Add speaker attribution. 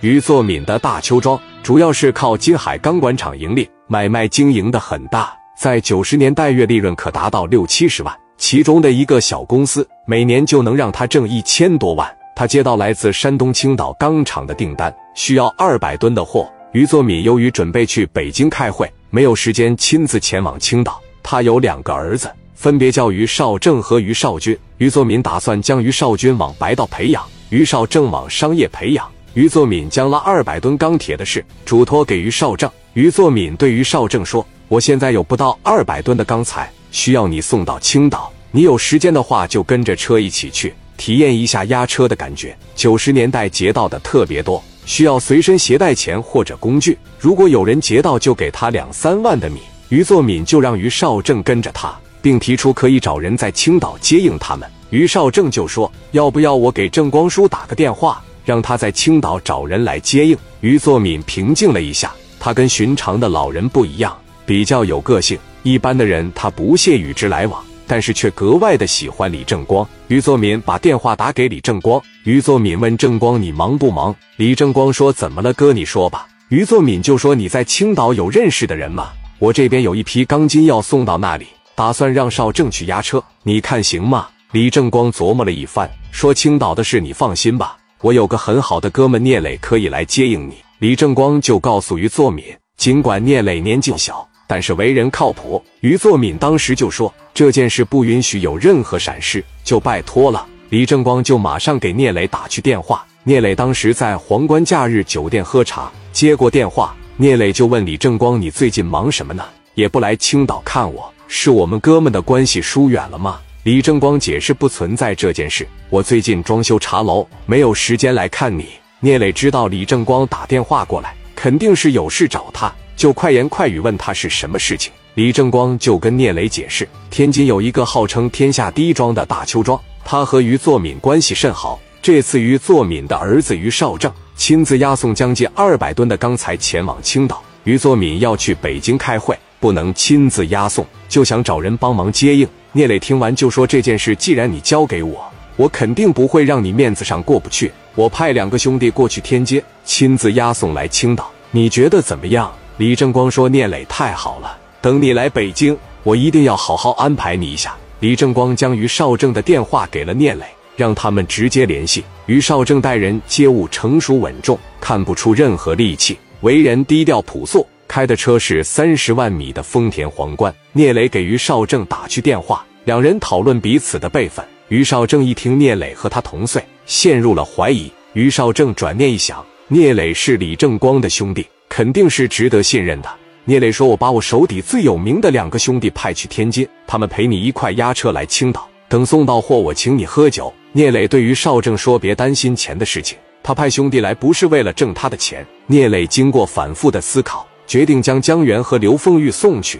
Speaker 1: 于作敏的大邱庄主要是靠金海钢管厂盈利，买卖经营的很大，在九十年代月利润可达到六七十万。其中的一个小公司每年就能让他挣一千多万。他接到来自山东青岛钢厂的订单，需要二百吨的货。于作敏由于准备去北京开会，没有时间亲自前往青岛。他有两个儿子，分别叫于少正和于少军。于作敏打算将于少军往白道培养，于少正往商业培养。于作敏将拉二百吨钢铁的事嘱托给于少正。于作敏对于少正说：“我现在有不到二百吨的钢材，需要你送到青岛。你有时间的话，就跟着车一起去，体验一下压车的感觉。九十年代劫道的特别多，需要随身携带钱或者工具。如果有人劫道，就给他两三万的米。”于作敏就让于少正跟着他，并提出可以找人在青岛接应他们。于少正就说：“要不要我给郑光叔打个电话？”让他在青岛找人来接应。于作敏平静了一下，他跟寻常的老人不一样，比较有个性。一般的人他不屑与之来往，但是却格外的喜欢李正光。于作敏把电话打给李正光。于作敏问正光：“你忙不忙？”李正光说：“怎么了，哥？你说吧。”于作敏就说：“你在青岛有认识的人吗？我这边有一批钢筋要送到那里，打算让少正去押车，你看行吗？”李正光琢磨了一番，说：“青岛的事你放心吧。”我有个很好的哥们聂磊可以来接应你。李正光就告诉于作敏，尽管聂磊年纪小，但是为人靠谱。于作敏当时就说这件事不允许有任何闪失，就拜托了。李正光就马上给聂磊打去电话。聂磊当时在皇冠假日酒店喝茶，接过电话，聂磊就问李正光：“你最近忙什么呢？也不来青岛看我，是我们哥们的关系疏远了吗？”李正光解释不存在这件事，我最近装修茶楼，没有时间来看你。聂磊知道李正光打电话过来，肯定是有事找他，就快言快语问他是什么事情。李正光就跟聂磊解释，天津有一个号称天下第一庄的大邱庄，他和于作敏关系甚好。这次于作敏的儿子于少正亲自押送将近二百吨的钢材前往青岛，于作敏要去北京开会，不能亲自押送，就想找人帮忙接应。聂磊听完就说：“这件事既然你交给我，我肯定不会让你面子上过不去。我派两个兄弟过去天街，亲自押送来青岛，你觉得怎么样？”李正光说：“聂磊太好了，等你来北京，我一定要好好安排你一下。”李正光将于少正的电话给了聂磊，让他们直接联系。于少正待人接物成熟稳重，看不出任何戾气，为人低调朴素。开的车是三十万米的丰田皇冠。聂磊给于少正打去电话，两人讨论彼此的辈分。于少正一听聂磊和他同岁，陷入了怀疑。于少正转念一想，聂磊是李正光的兄弟，肯定是值得信任的。聂磊说：“我把我手底最有名的两个兄弟派去天津，他们陪你一块押车来青岛。等送到货，我请你喝酒。”聂磊对于少正说：“别担心钱的事情，他派兄弟来不是为了挣他的钱。”聂磊经过反复的思考。决定将江源和刘凤玉送去。